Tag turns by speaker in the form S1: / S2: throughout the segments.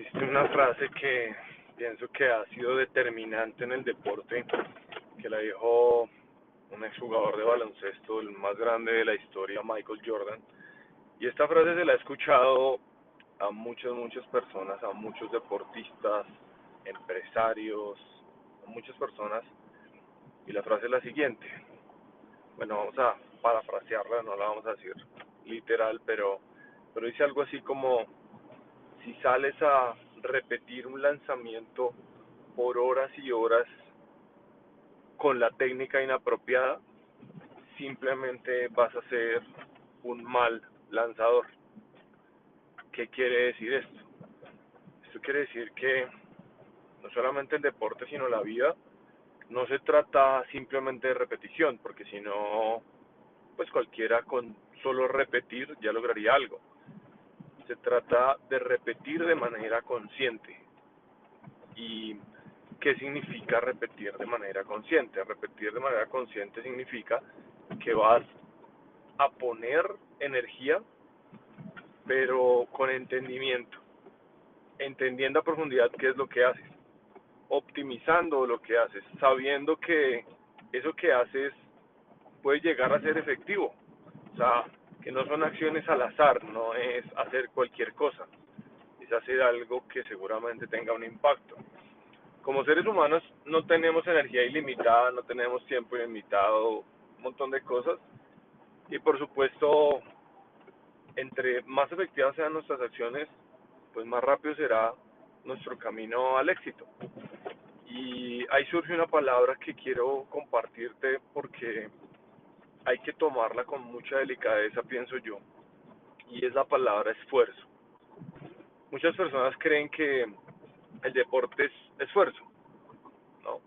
S1: existe una frase que pienso que ha sido determinante en el deporte, que la dijo un exjugador de baloncesto, el más grande de la historia, Michael Jordan. Y esta frase se la he escuchado a muchas, muchas personas, a muchos deportistas, empresarios, a muchas personas. Y la frase es la siguiente. Bueno, vamos a parafrasearla, no la vamos a decir literal, pero, pero dice algo así como si sales a repetir un lanzamiento por horas y horas con la técnica inapropiada, simplemente vas a ser un mal lanzador. ¿Qué quiere decir esto? Esto quiere decir que no solamente el deporte, sino la vida, no se trata simplemente de repetición, porque si no, pues cualquiera con solo repetir ya lograría algo se trata de repetir de manera consciente. ¿Y qué significa repetir de manera consciente? Repetir de manera consciente significa que vas a poner energía, pero con entendimiento, entendiendo a profundidad qué es lo que haces, optimizando lo que haces, sabiendo que eso que haces puede llegar a ser efectivo. O sea, que no son acciones al azar, no es hacer cualquier cosa, es hacer algo que seguramente tenga un impacto. Como seres humanos no tenemos energía ilimitada, no tenemos tiempo ilimitado, un montón de cosas. Y por supuesto, entre más efectivas sean nuestras acciones, pues más rápido será nuestro camino al éxito. Y ahí surge una palabra que quiero compartirte porque hay que tomarla con mucha delicadeza, pienso yo, y es la palabra esfuerzo. Muchas personas creen que el deporte es esfuerzo, ¿no?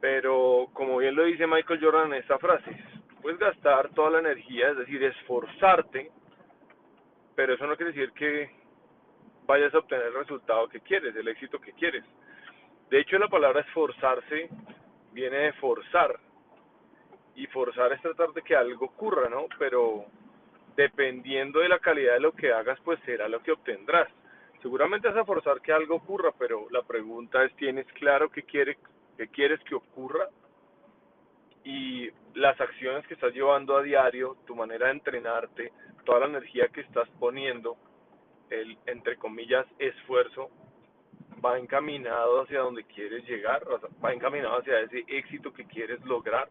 S1: Pero como bien lo dice Michael Jordan en esta frase, puedes gastar toda la energía, es decir, esforzarte, pero eso no quiere decir que vayas a obtener el resultado que quieres, el éxito que quieres. De hecho, la palabra esforzarse viene de forzar, y forzar es tratar de que algo ocurra, ¿no? Pero dependiendo de la calidad de lo que hagas, pues será lo que obtendrás. Seguramente vas a forzar que algo ocurra, pero la pregunta es, ¿tienes claro qué, quieres qué quieres que ocurra? Y las acciones que estás llevando a diario, tu manera de entrenarte, toda la energía que estás poniendo, el, entre comillas, esfuerzo, va encaminado hacia donde quieres llegar, va encaminado hacia ese éxito que quieres lograr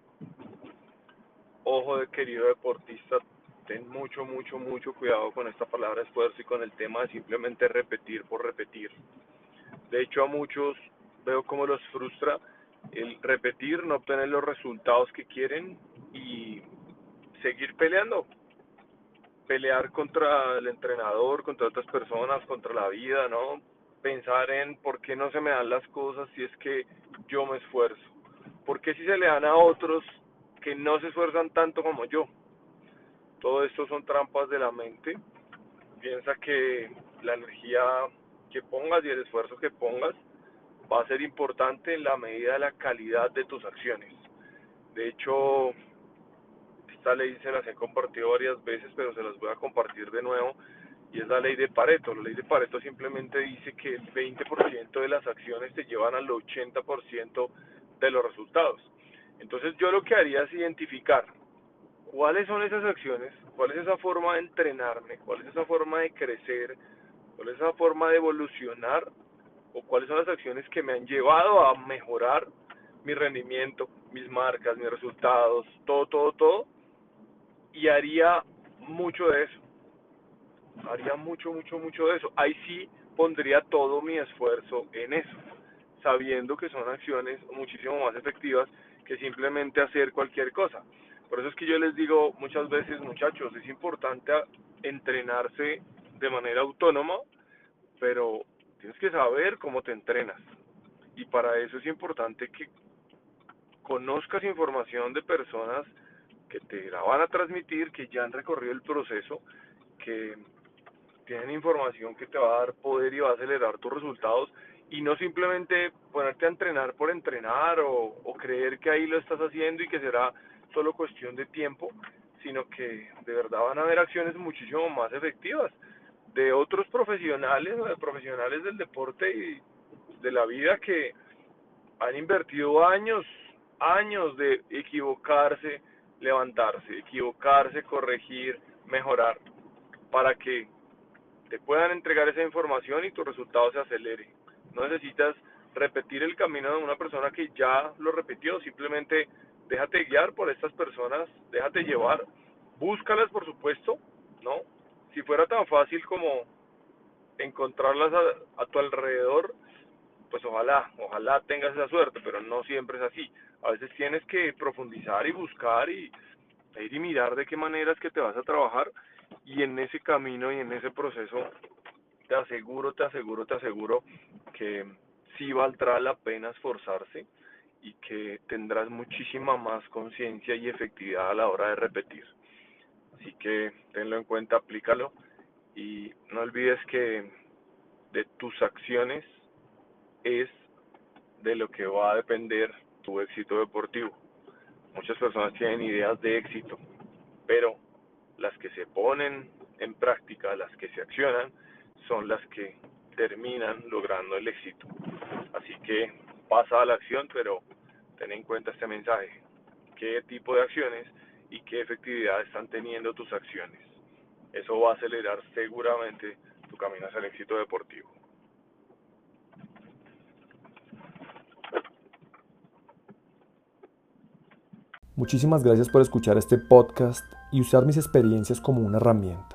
S1: ojo de querido deportista, ten mucho, mucho, mucho cuidado con esta palabra esfuerzo y con el tema de simplemente repetir por repetir. De hecho, a muchos veo cómo los frustra el repetir, no obtener los resultados que quieren y seguir peleando. Pelear contra el entrenador, contra otras personas, contra la vida, ¿no? Pensar en por qué no se me dan las cosas si es que yo me esfuerzo. ¿Por qué si se le dan a otros que no se esfuerzan tanto como yo. Todo esto son trampas de la mente. Piensa que la energía que pongas y el esfuerzo que pongas va a ser importante en la medida de la calidad de tus acciones. De hecho, esta ley se las he compartido varias veces, pero se las voy a compartir de nuevo, y es la ley de Pareto. La ley de Pareto simplemente dice que el 20% de las acciones te llevan al 80% de los resultados. Entonces yo lo que haría es identificar cuáles son esas acciones, cuál es esa forma de entrenarme, cuál es esa forma de crecer, cuál es esa forma de evolucionar o cuáles son las acciones que me han llevado a mejorar mi rendimiento, mis marcas, mis resultados, todo, todo, todo. Y haría mucho de eso. Haría mucho, mucho, mucho de eso. Ahí sí pondría todo mi esfuerzo en eso, sabiendo que son acciones muchísimo más efectivas que simplemente hacer cualquier cosa. Por eso es que yo les digo muchas veces, muchachos, es importante entrenarse de manera autónoma, pero tienes que saber cómo te entrenas. Y para eso es importante que conozcas información de personas que te la van a transmitir, que ya han recorrido el proceso, que tienen información que te va a dar poder y va a acelerar tus resultados y no simplemente ponerte a entrenar por entrenar o, creer que ahí lo estás haciendo y que será solo cuestión de tiempo, sino que de verdad van a haber acciones muchísimo más efectivas. de otros profesionales o de profesionales del deporte y de la vida que han invertido años, años de equivocarse, levantarse, equivocarse, corregir, mejorar, para que te puedan entregar esa información y tu resultado se acelere. No necesitas repetir el camino de una persona que ya lo repitió, simplemente déjate guiar por estas personas, déjate llevar, búscalas por supuesto, ¿no? Si fuera tan fácil como encontrarlas a, a tu alrededor, pues ojalá, ojalá tengas esa suerte, pero no siempre es así. A veces tienes que profundizar y buscar y ir y mirar de qué manera es que te vas a trabajar y en ese camino y en ese proceso te aseguro, te aseguro, te aseguro que sí valdrá la pena esforzarse y que tendrás muchísima más conciencia y efectividad a la hora de repetir. Así que tenlo en cuenta, aplícalo y no olvides que de tus acciones es de lo que va a depender tu éxito deportivo. Muchas personas tienen ideas de éxito, pero las que se ponen en práctica, las que se accionan, son las que terminan logrando el éxito. Así que pasa a la acción, pero ten en cuenta este mensaje. ¿Qué tipo de acciones y qué efectividad están teniendo tus acciones? Eso va a acelerar seguramente tu camino hacia el éxito deportivo.
S2: Muchísimas gracias por escuchar este podcast y usar mis experiencias como una herramienta.